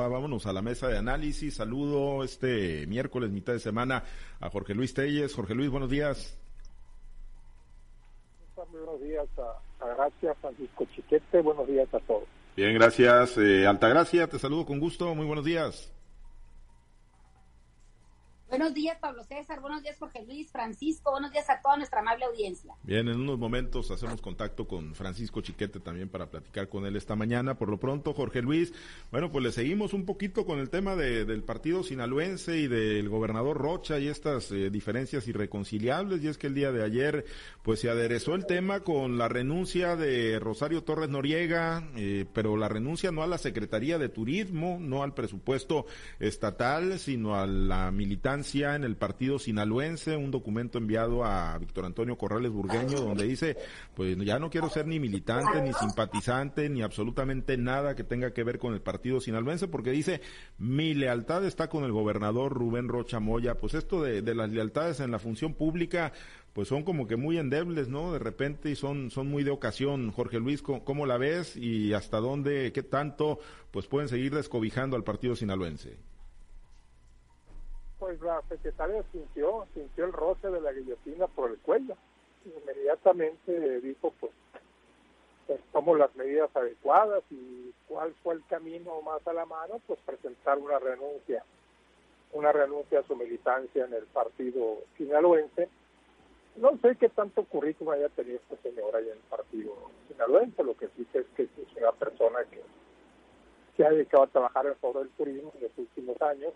Vámonos a la mesa de análisis. Saludo este miércoles, mitad de semana, a Jorge Luis Telles. Jorge Luis, buenos días. buenos días a, Gracia, Francisco Chiquete. Buenos días a todos. Bien, gracias. Eh, Altagracia, te saludo con gusto. Muy buenos días. Buenos días, Pablo César. Buenos días, Jorge Luis, Francisco. Buenos días a toda nuestra amable audiencia. Bien, en unos momentos hacemos contacto con Francisco Chiquete también para platicar con él esta mañana. Por lo pronto, Jorge Luis, bueno, pues le seguimos un poquito con el tema del partido sinaloense y del gobernador Rocha y estas eh, diferencias irreconciliables. Y es que el día de ayer, pues se aderezó el tema con la renuncia de Rosario Torres Noriega, eh, pero la renuncia no a la Secretaría de Turismo, no al presupuesto estatal, sino a la militancia en el partido sinaloense, un documento enviado a Víctor Antonio Corrales Burgueño donde dice, pues ya no quiero ser ni militante, ni simpatizante, ni absolutamente nada que tenga que ver con el partido sinaloense, porque dice, mi lealtad está con el gobernador Rubén Rocha Moya. Pues esto de, las lealtades en la función pública, pues son como que muy endebles, ¿no? De repente y son, son muy de ocasión. Jorge Luis, ¿cómo, la ves y hasta dónde, qué tanto, pues pueden seguir descobijando al partido sinaloense? Pues la secretaria sintió, sintió el roce de la guillotina por el cuello. Inmediatamente dijo, pues, pues tomo las medidas adecuadas y cuál fue el camino más a la mano, pues presentar una renuncia, una renuncia a su militancia en el partido sinaloense. No sé qué tanto currículum haya tenido esta señora en el partido sinaloense, lo que sí sé es que es una persona que se ha dedicado a trabajar en el del turismo en los últimos años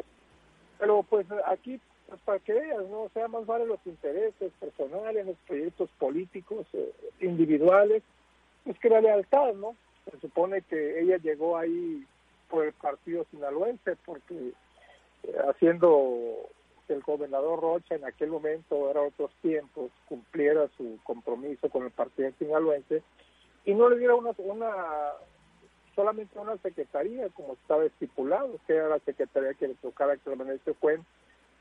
pero pues aquí, pues, para que veas, ¿no? Sea, más vale los intereses personales, los proyectos políticos, eh, individuales, pues que la lealtad, ¿no? Se supone que ella llegó ahí por el partido sinaloense, porque eh, haciendo que el gobernador Rocha en aquel momento, era otros tiempos, cumpliera su compromiso con el partido sinaloense y no le diera una, una solamente una secretaría, como estaba estipulado, que era la secretaría que le tocaba actualmente fue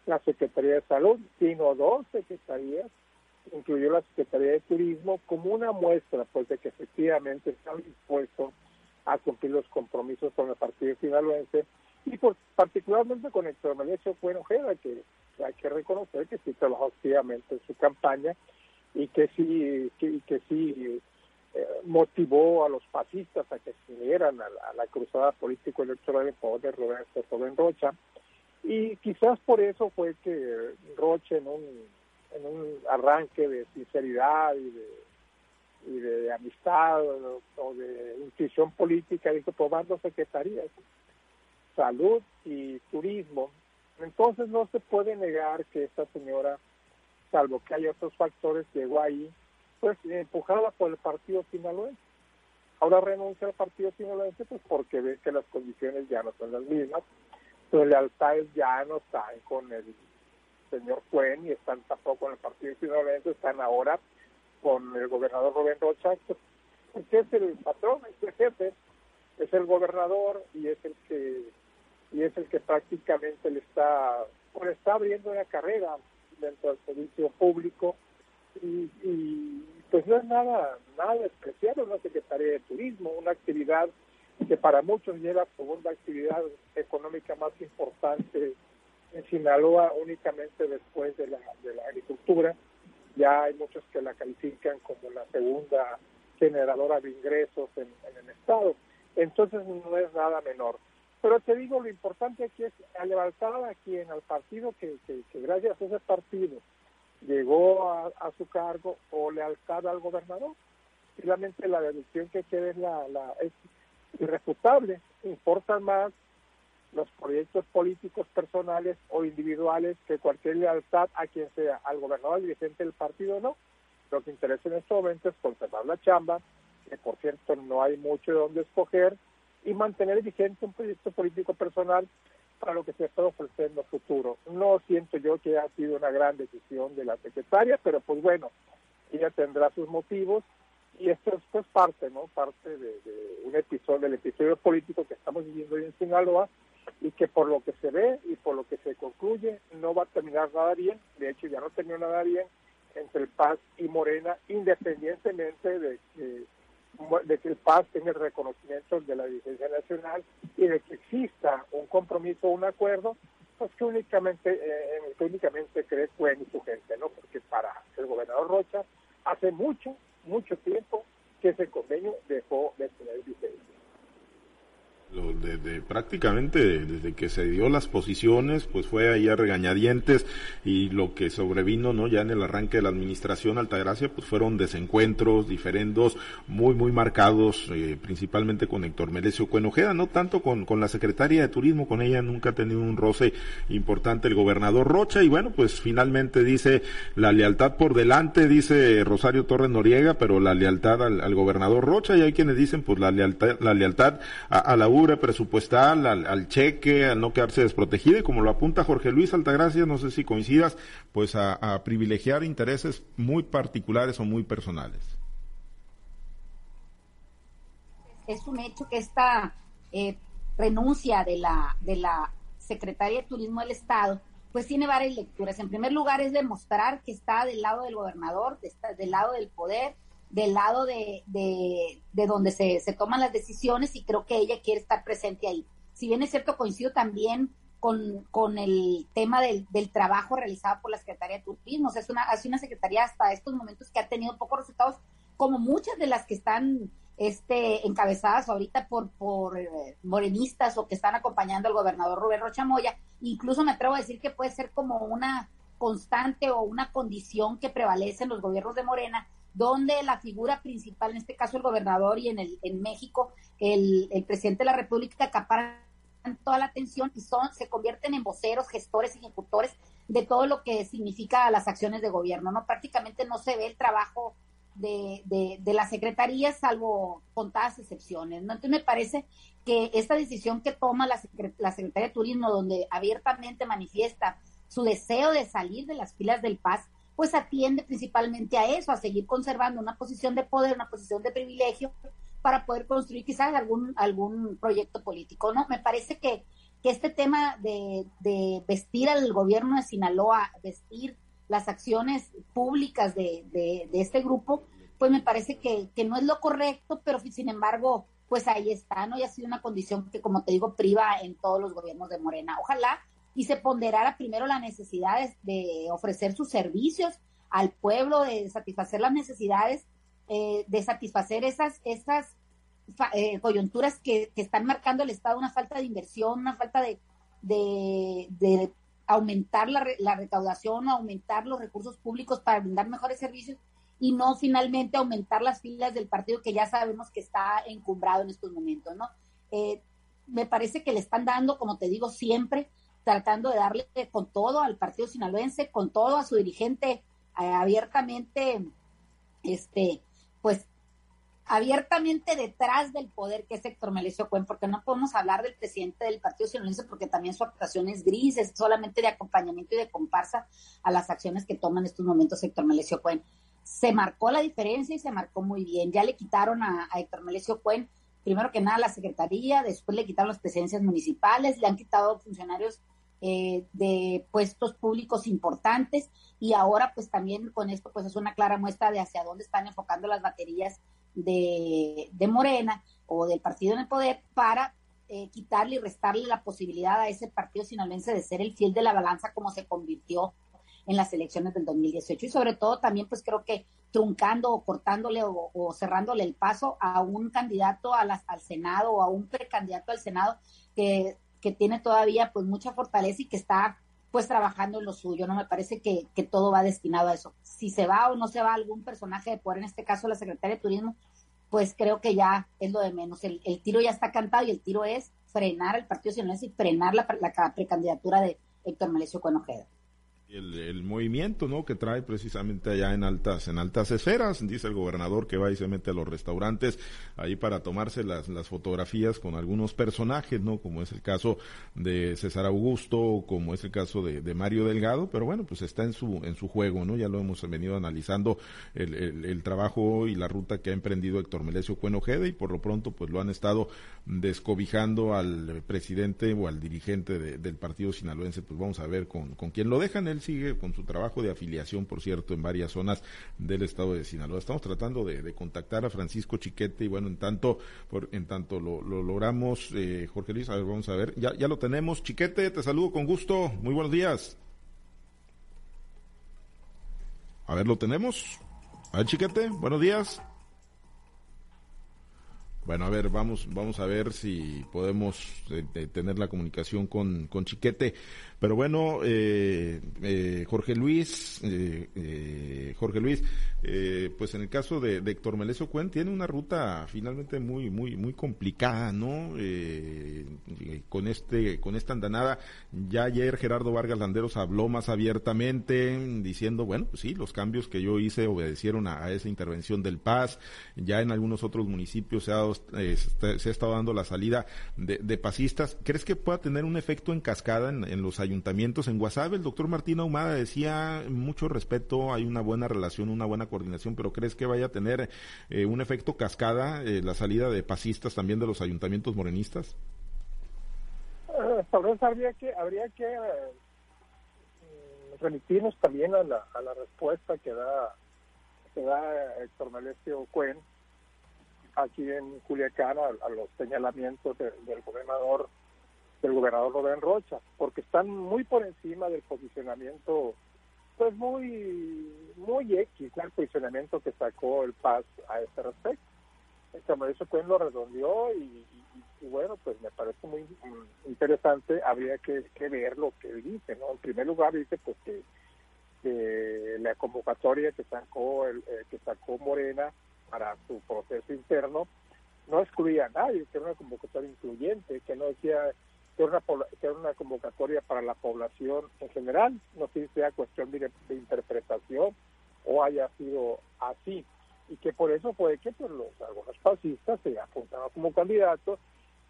la Secretaría de Salud, sino dos secretarías, incluyó la Secretaría de Turismo, como una muestra pues de que efectivamente estaba dispuesto a cumplir los compromisos con el partido sinaloense y por, particularmente con Héctor María Chocuen Ojeda, que hay que reconocer que sí trabajó activamente en su campaña y que sí, que, que sí eh, motivó a los fascistas a que se unieran a la, cruzada político-electoral en favor de Roberto Rubén Rocha. Y quizás por eso fue que Rocha en un, en un arranque de sinceridad y de, amistad o, de intuición política dijo, pues van dos secretarías, salud y turismo. Entonces no se puede negar que esta señora, salvo que hay otros factores, llegó ahí pues empujada por el partido sinaloense. Ahora renuncia al partido sinaloense pues porque ve que las condiciones ya no son las mismas, sus lealtades ya no están con el señor Cuen y están tampoco en el partido sinaloense, están ahora con el gobernador Rubén Rocha, pues, que es el patrón, es el jefe, es el gobernador y es el que y es el que prácticamente le está pues está abriendo una carrera dentro del servicio público y, y, pues no es nada nada especial una Secretaría de Turismo, una actividad que para muchos es la segunda actividad económica más importante en Sinaloa únicamente después de la, agricultura. Ya hay muchos que la califican como la segunda generadora de ingresos en, el Estado. Entonces no es nada menor. Pero te digo, lo importante aquí es levantar a quien, al partido que gracias a ese partido llegó a, su cargo o lealtad al gobernador. Finalmente la deducción que queda es, irrefutable. Importan más los proyectos políticos personales o individuales que cualquier lealtad a quien sea, al gobernador, al dirigente del partido no. Lo que interesa en este momento es conservar la chamba, que por cierto no hay mucho de dónde escoger, y mantener vigente un proyecto político personal para lo que se está ofreciendo futuro. No siento yo que haya sido una gran decisión de la secretaria, pero pues bueno, ella tendrá sus motivos y esto es pues, parte, ¿no? Parte de, un episodio, del episodio político que estamos viviendo hoy en Sinaloa y que por lo que se ve y por lo que se concluye no va a terminar nada bien, de hecho ya no terminó nada bien entre el Paz y Morena, independientemente de que de que el PAS tenga el reconocimiento de la licencia nacional y de que exista un compromiso, un acuerdo, pues que únicamente, eh, que únicamente cree Cuen y su gente, ¿no? Porque para el gobernador Rocha, hace mucho, mucho tiempo que ese convenio dejó de tener vigencia de, prácticamente desde que se dio las posiciones, pues fue ahí a regañadientes y lo que sobrevino, ¿no? Ya en el arranque de la administración Altagracia, pues fueron desencuentros, diferendos, muy, muy marcados, eh, principalmente con Héctor Melesio Cuenojeda, no tanto con, con la secretaria de Turismo, con ella nunca ha tenido un roce importante el gobernador Rocha y bueno, pues finalmente dice la lealtad por delante, dice Rosario Torres Noriega, pero la lealtad al, gobernador Rocha y hay quienes dicen pues la lealtad, la lealtad a, a la presupuestal, al, cheque, al no quedarse desprotegido y como lo apunta Jorge Luis Altagracia, no sé si coincidas, pues a, privilegiar intereses muy particulares o muy personales. Es un hecho que esta eh, renuncia de la, de la Secretaría de Turismo del Estado pues tiene varias lecturas. En primer lugar es demostrar que está del lado del gobernador, está del lado del poder, del lado de, de, donde se, se, toman las decisiones y creo que ella quiere estar presente ahí. Si bien es cierto, coincido también con, con el tema del, del, trabajo realizado por la Secretaría de Turismo. es una, es una secretaría hasta estos momentos que ha tenido pocos resultados, como muchas de las que están este, encabezadas ahorita por, por eh, morenistas o que están acompañando al gobernador Rubén Rocha Moya. Incluso me atrevo a decir que puede ser como una constante o una condición que prevalece en los gobiernos de Morena, donde la figura principal, en este caso el gobernador y en, el, en México el, el presidente de la República acaparan toda la atención y son, se convierten en voceros, gestores, ejecutores de todo lo que significa las acciones de gobierno, ¿no? Prácticamente no se ve el trabajo de, de, de la Secretaría, salvo contadas excepciones. Entonces me parece que esta decisión que toma la, la Secretaría de Turismo, donde abiertamente manifiesta su deseo de salir de las filas del Paz, pues atiende principalmente a eso, a seguir conservando una posición de poder, una posición de privilegio para poder construir quizás algún, algún proyecto político, ¿no? Me parece que, que este tema de, de vestir al gobierno de Sinaloa, vestir las acciones públicas de, de, de este grupo, pues me parece que, que, no es lo correcto, pero sin embargo, pues ahí está, ¿no? Y ha sido una condición que, como te digo, priva en todos los gobiernos de Morena. Ojalá y se ponderara primero la necesidad de, ofrecer sus servicios al pueblo, de satisfacer las necesidades, eh, de satisfacer esas, esas eh, coyunturas que, están marcando el Estado, una falta de inversión, una falta de, de, aumentar la, la recaudación, aumentar los recursos públicos para brindar mejores servicios y no finalmente aumentar las filas del partido que ya sabemos que está encumbrado en estos momentos, ¿no? Eh, me parece que le están dando, como te digo, siempre tratando de darle con todo al partido sinaloense, con todo a su dirigente eh, abiertamente, este, pues abiertamente detrás del poder que es Héctor Melesio Cuen, porque no podemos hablar del presidente del Partido Sinaloense porque también su actuación es gris, es solamente de acompañamiento y de comparsa a las acciones que toma en estos momentos Héctor Melesio Cuen. Se marcó la diferencia y se marcó muy bien. Ya le quitaron a, a Héctor Melesio Cuen, primero que nada la secretaría, después le quitaron las presidencias municipales, le han quitado funcionarios eh, de puestos públicos importantes y ahora pues también con esto pues es una clara muestra de hacia dónde están enfocando las baterías de, de Morena o del partido en el poder para eh, quitarle y restarle la posibilidad a ese partido sinaloense de ser el fiel de la balanza como se convirtió en las elecciones del 2018 y sobre todo también pues creo que truncando o cortándole o, cerrándole el paso a un candidato a las, al Senado o a un precandidato al Senado que que tiene todavía pues mucha fortaleza y que está pues trabajando en lo suyo, ¿no? Me parece que, que todo va destinado a eso. Si se va o no se va algún personaje de poder, en este caso la secretaria de Turismo, pues creo que ya es lo de menos. El, el tiro ya está cantado y el tiro es frenar el Partido Nacionalista y frenar la, la precandidatura de Héctor Melesio Cuenojeda el, movimiento no que trae precisamente allá en altas en altas esferas dice el gobernador que va y se mete a los restaurantes ahí para tomarse las, las fotografías con algunos personajes no como es el caso de César Augusto como es el caso de, de, Mario Delgado pero bueno pues está en su en su juego no ya lo hemos venido analizando el, el, trabajo y la ruta que ha emprendido Héctor Melesio Cuenojeda y por lo pronto pues lo han estado descobijando al presidente o al dirigente del partido sinaloense. Pues vamos a ver con, con quién lo dejan. Él sigue con su trabajo de afiliación, por cierto, en varias zonas del estado de Sinaloa. Estamos tratando de, contactar a Francisco Chiquete y bueno, en tanto, por, en tanto lo, logramos, eh, Jorge Luis, a ver, vamos a ver, ya, ya lo tenemos. Chiquete, te saludo con gusto, muy buenos días. A ver, lo tenemos. A ver, Chiquete, buenos días. Bueno, a ver, vamos, vamos a ver si podemos eh, tener la comunicación con, con Chiquete. Pero bueno, eh, eh, Jorge Luis, eh, Jorge Luis, pues en el caso de, Héctor Melesio Cuen tiene una ruta finalmente muy, muy, muy complicada, ¿no? con este, con esta andanada, ya ayer Gerardo Vargas Landeros habló más abiertamente, diciendo, bueno, pues sí, los cambios que yo hice obedecieron a, esa intervención del Paz. Ya en algunos otros municipios se ha, se ha estado dando la salida de, de pasistas. ¿Crees que pueda tener un efecto en cascada en, en los ayuntamientos? Ayuntamientos en Guasave. El doctor Martín Ahumada decía mucho respeto, hay una buena relación, una buena coordinación, pero ¿crees que vaya a tener eh, un efecto cascada eh, la salida de pasistas también de los ayuntamientos morenistas? Eh, habría que, habría que remitirnos también a la, a la respuesta que da, que da Héctor Melesio Cuen aquí en Culiacán a, los señalamientos del gobernador del gobernador Rubén Rocha, porque están muy por encima del posicionamiento, pues muy, muy X, el posicionamiento que sacó el Paz a este respecto. Este Mauricio Cuen lo redondeó y, bueno, pues me parece muy interesante, habría que, ver lo que dice, ¿no? En primer lugar dice pues que, la convocatoria que sacó, el, eh, que sacó Morena para su proceso interno no excluía a nadie, que era una convocatoria incluyente, que no decía que era, una, que una convocatoria para la población en general, no sé si sea cuestión de, interpretación o haya sido así, y que por eso fue que pues, los, algunos fascistas se apuntaron como candidatos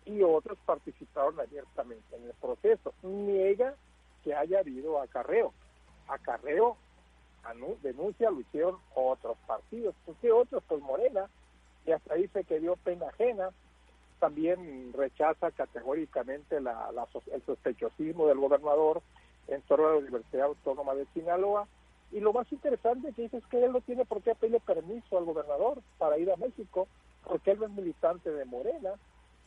y otros participaron abiertamente en el proceso. Niega que haya habido acarreo. Acarreo denuncia lo hicieron otros partidos. porque otros? Pues Morena, y hasta ahí se quedó pena ajena, también rechaza categóricamente la, el sospechosismo del gobernador en torno a la Universidad Autónoma de Sinaloa. Y lo más interesante que dice es que él no tiene por qué pedirle permiso al gobernador para ir a México, porque él no es militante de Morena.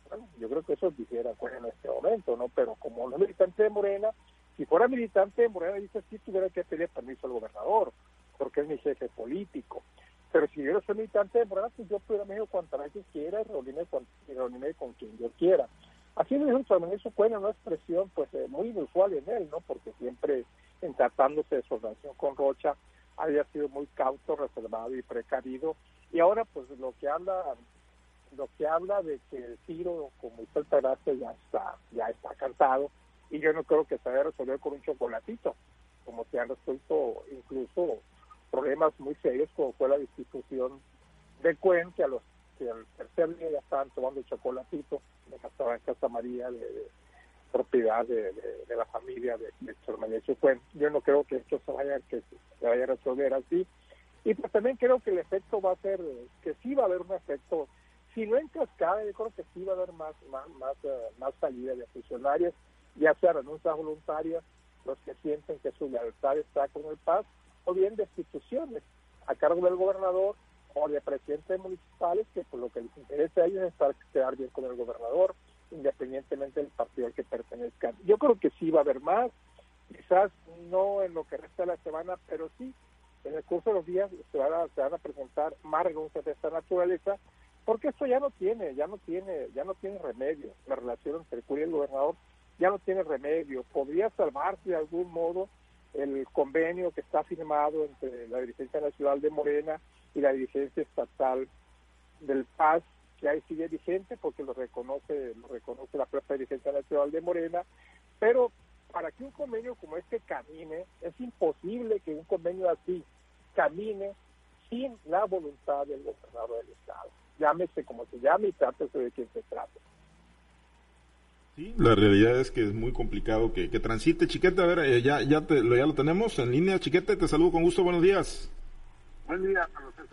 Bueno, yo creo que eso dijera en este momento, ¿no? Pero como no es militante de Morena, si fuera militante de Morena, dice sí tuviera que pedir permiso al gobernador, porque es mi jefe político. Pero si yo soy militante de Morena, pues yo puedo ir a México cuantas veces quiera y reunirme con, reunirme con quien yo quiera. Así lo dijo San eso fue una expresión pues eh, muy inusual en él, ¿no? Porque siempre en tratándose de su relación con Rocha había sido muy cauto, reservado y precavido. Y ahora pues lo que habla lo que habla de que el tiro como hizo el ya está ya está cansado y yo no creo que se haya resolver con un chocolatito como se ha resuelto incluso problemas muy serios como fue la destitución de Cuen, a los que al tercer día ya estaban tomando chocolatito de Casa, Casa María de, propiedad de, la familia de, de Cuen. Yo no creo que esto se vaya, que se vaya a resolver así. Y pues también creo que el efecto va a ser, que sí va a haber un efecto, si no en cascada, yo creo que sí va a haber más, más, más, más salida de funcionarios, ya sea renuncias voluntarias, los que sienten que su lealtad está con el paz, o bien de instituciones a cargo del gobernador o de presidentes municipales que por lo que les interesa a ellos es estar, quedar bien con el gobernador, independientemente del partido al que pertenezcan. Yo creo que sí va a haber más, quizás no en lo que resta de la semana, pero sí en el curso de los días se van a, se van a presentar más renuncias de esta naturaleza, porque esto ya no tiene, ya no tiene, ya no tiene remedio. La relación entre el y el gobernador ya no tiene remedio. Podría salvarse de algún modo el convenio que está firmado entre la dirigencia nacional de Morena y la dirigencia estatal del PAS, que ahí sigue vigente porque lo reconoce, lo reconoce la propia dirigencia nacional de Morena, pero para que un convenio como este camine, es imposible que un convenio así camine sin la voluntad del gobernador del Estado. Llámese como se llame y trátese de quién se trate. La realidad es que es muy complicado que, transite. Chiquete, a ver, eh, ya, ya, te, lo, ya lo tenemos en línea. Chiquete, te saludo con gusto, buenos días. Buen día.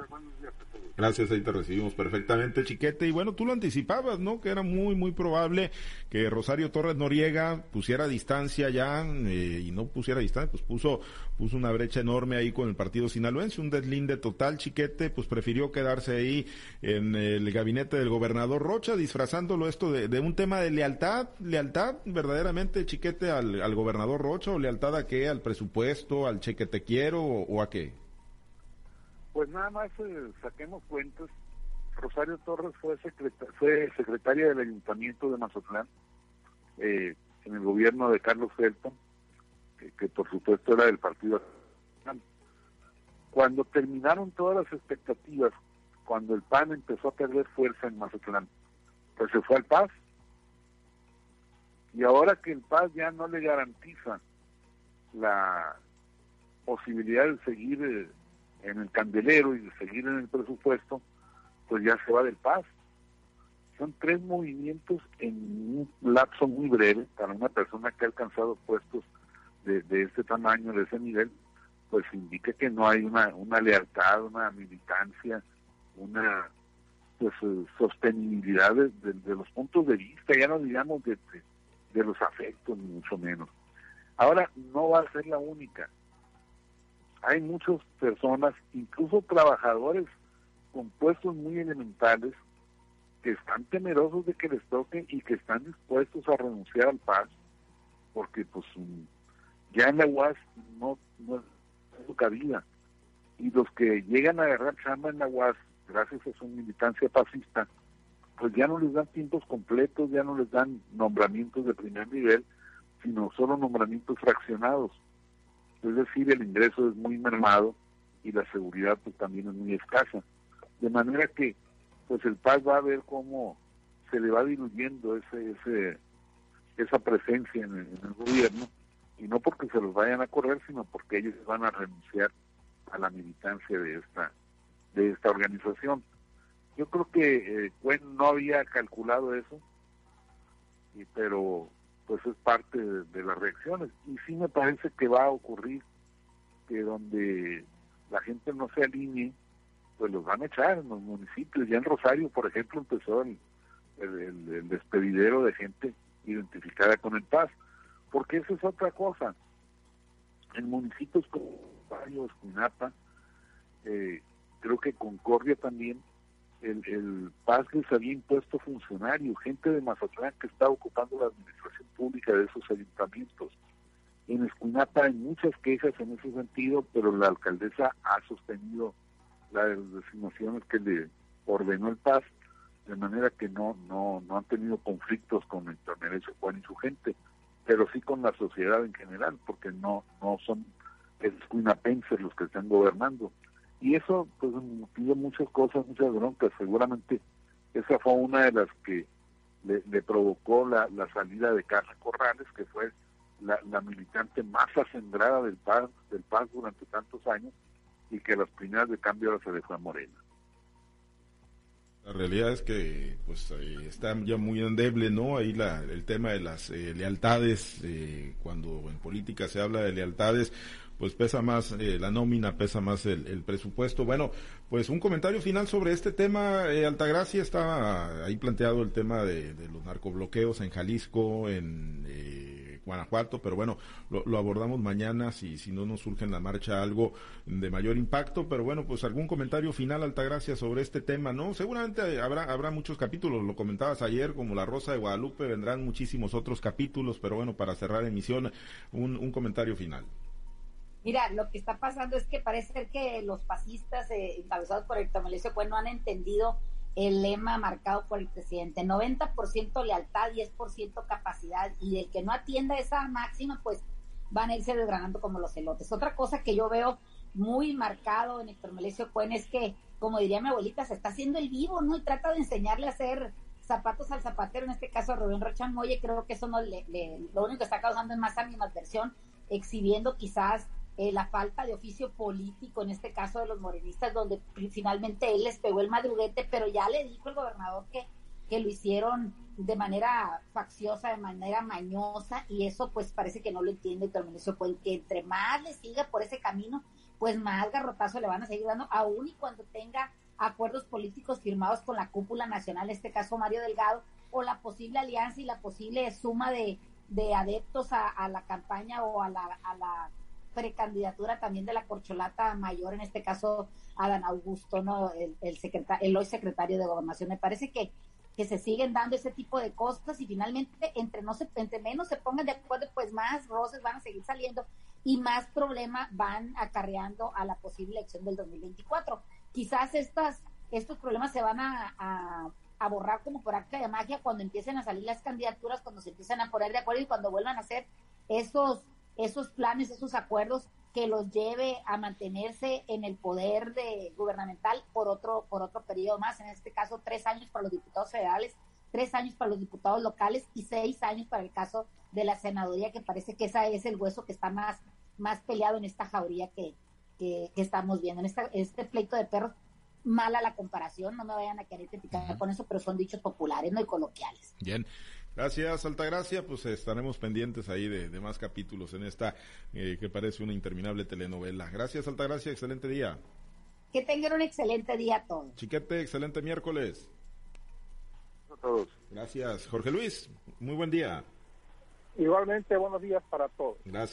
Buenos días a. Gracias, ahí te recibimos perfectamente, Chiquete. Y bueno, tú lo anticipabas, ¿no? Que era muy, muy probable que Rosario Torres Noriega pusiera distancia ya eh, y no pusiera distancia, pues puso, puso una brecha enorme ahí con el partido sinaloense, un deslinde total, Chiquete, pues prefirió quedarse ahí en el gabinete del gobernador Rocha, disfrazándolo esto de, un tema de lealtad, lealtad verdaderamente, Chiquete, al, al gobernador Rocha o lealtad a qué, al presupuesto, al cheque te quiero o a qué. Pues nada más eh, saquemos cuentas. Rosario Torres fue, fue secretaria del Ayuntamiento de Mazatlán eh, en el gobierno de Carlos Felton, que, por supuesto era del Partido Cuando terminaron todas las expectativas, cuando el PAN empezó a perder fuerza en Mazatlán, pues se fue al Paz. Y ahora que el Paz ya no le garantiza la posibilidad de seguir eh, en el candelero y de seguir en el presupuesto, pues ya se va del paz. Son tres movimientos en un lapso muy breve para una persona que ha alcanzado puestos de, de este tamaño, de ese nivel, pues indica que no hay una, una lealtad, una militancia, una pues eh, sostenibilidad de, los puntos de vista, ya no digamos de, de los afectos, ni mucho menos. Ahora, no va a ser la única hay muchas personas, incluso trabajadores con puestos muy elementales, que están temerosos de que les toquen y que están dispuestos a renunciar al paz, porque pues mm, ya en la UAS no, no es su cabida. Y los que llegan a agarrar chamba en la UAS, gracias a su militancia pacista, pues ya no les dan tiempos completos, ya no les dan nombramientos de primer nivel, sino solo nombramientos fraccionados es decir, el ingreso es muy mermado y la seguridad pues también es muy escasa. De manera que pues el PAS va a ver cómo se le va diluyendo ese, ese esa presencia en el, gobierno y no porque se los vayan a correr, sino porque ellos van a renunciar a la militancia de esta de esta organización. Yo creo que eh, no había calculado eso, y, pero pues es parte de, las reacciones. Y sí me parece que va a ocurrir que donde la gente no se alinee, pues los van a echar en los municipios. Ya en Rosario, por ejemplo, empezó el, el, despedidero de gente identificada con el Paz, porque eso es otra cosa. En municipios como Rosario, Escuinapa, eh, creo que Concordia también, el, el Paz les había impuesto funcionarios, gente de Mazatlán que estaba ocupando la administración pública de esos ayuntamientos. En Escuinapa hay muchas quejas en ese sentido, pero la alcaldesa ha sostenido las designaciones que le ordenó el Paz, de manera que no no no han tenido conflictos con el Tornerecho Juan y su gente, pero sí con la sociedad en general, porque no no son escuinapenses los que están gobernando y eso pues pidió muchas cosas, muchas broncas. Seguramente esa fue una de las que le, provocó la, salida de Carla Corrales, que fue la, militante más acendrada del PAN, del PAN durante tantos años y que las primeras de cambio ahora se dejó a Morena. La realidad es que pues está ya muy endeble, ¿no? Ahí la, el tema de las eh, lealtades, eh, cuando en política se habla de lealtades, pues pesa más eh, la nómina, pesa más el, presupuesto. Bueno, pues un comentario final sobre este tema. Eh, Altagracia está ahí planteado el tema de, los narcobloqueos en Jalisco, en eh, Guanajuato, pero bueno, lo, abordamos mañana si, si no nos surge en la marcha algo de mayor impacto. Pero bueno, pues algún comentario final, Altagracia, sobre este tema, ¿no? Seguramente habrá, habrá muchos capítulos, lo comentabas ayer, como La Rosa de Guadalupe, vendrán muchísimos otros capítulos, pero bueno, para cerrar emisión, un, un comentario final. Mira, lo que está pasando es que parece ser que los fascistas eh, encabezados por Héctor Melesio pues no han entendido el lema marcado por el presidente. 90% lealtad, 10% capacidad y el que no atienda esa máxima pues van a irse desgranando como los elotes. Otra cosa que yo veo muy marcado en Héctor Melesio Cuen es que, como diría mi abuelita, se está haciendo el vivo, ¿no? Y trata de enseñarle a hacer zapatos al zapatero, en este caso a Rubén Rochan Moye, creo que eso no le, lo único que está causando es más animadversión, exhibiendo quizás eh, la falta de oficio político, en este caso de los morenistas, donde finalmente él les pegó el madruguete, pero ya le dijo el gobernador que, que lo hicieron de manera facciosa, de manera mañosa, y eso pues parece que no lo entiende el Terminación, pues que entre más le siga por ese camino, pues más garrotazo le van a seguir dando, aún y cuando tenga acuerdos políticos firmados con la cúpula nacional, en este caso Mario Delgado, o la posible alianza y la posible suma de, adeptos a, la campaña o a la precandidatura también de la corcholata mayor, en este caso Adán Augusto, ¿no? El, el, el hoy secretario de gobernación. Me parece que, que se siguen dando ese tipo de cosas y finalmente entre, no se, entre menos se pongan de acuerdo, pues más roces van a seguir saliendo y más problemas van acarreando a la posible elección del 2024. Quizás estas, estos problemas se van a, a, borrar como por acta de magia cuando empiecen a salir las candidaturas, cuando se empiecen a poner de acuerdo y cuando vuelvan a hacer esos, esos planes, esos acuerdos que los lleve a mantenerse en el poder de gubernamental por otro, por otro periodo más, en este caso tres años para los diputados federales, tres años para los diputados locales y seis años para el caso de la senaduría, que parece que ese es el hueso que está más, más peleado en esta jauría que, que, estamos viendo. En esta, este pleito de perros, mala la comparación, no me vayan a querer criticar con eso, pero son dichos populares, no y coloquiales. Bien. Gracias, Altagracia. Pues estaremos pendientes ahí de, más capítulos en esta eh, que parece una interminable telenovela. Gracias, Altagracia. Excelente día. Que tengan un excelente día a todos. Chiquete, excelente miércoles. A todos. Gracias, Jorge Luis. Muy buen día. Igualmente, buenos días para todos. Gracias.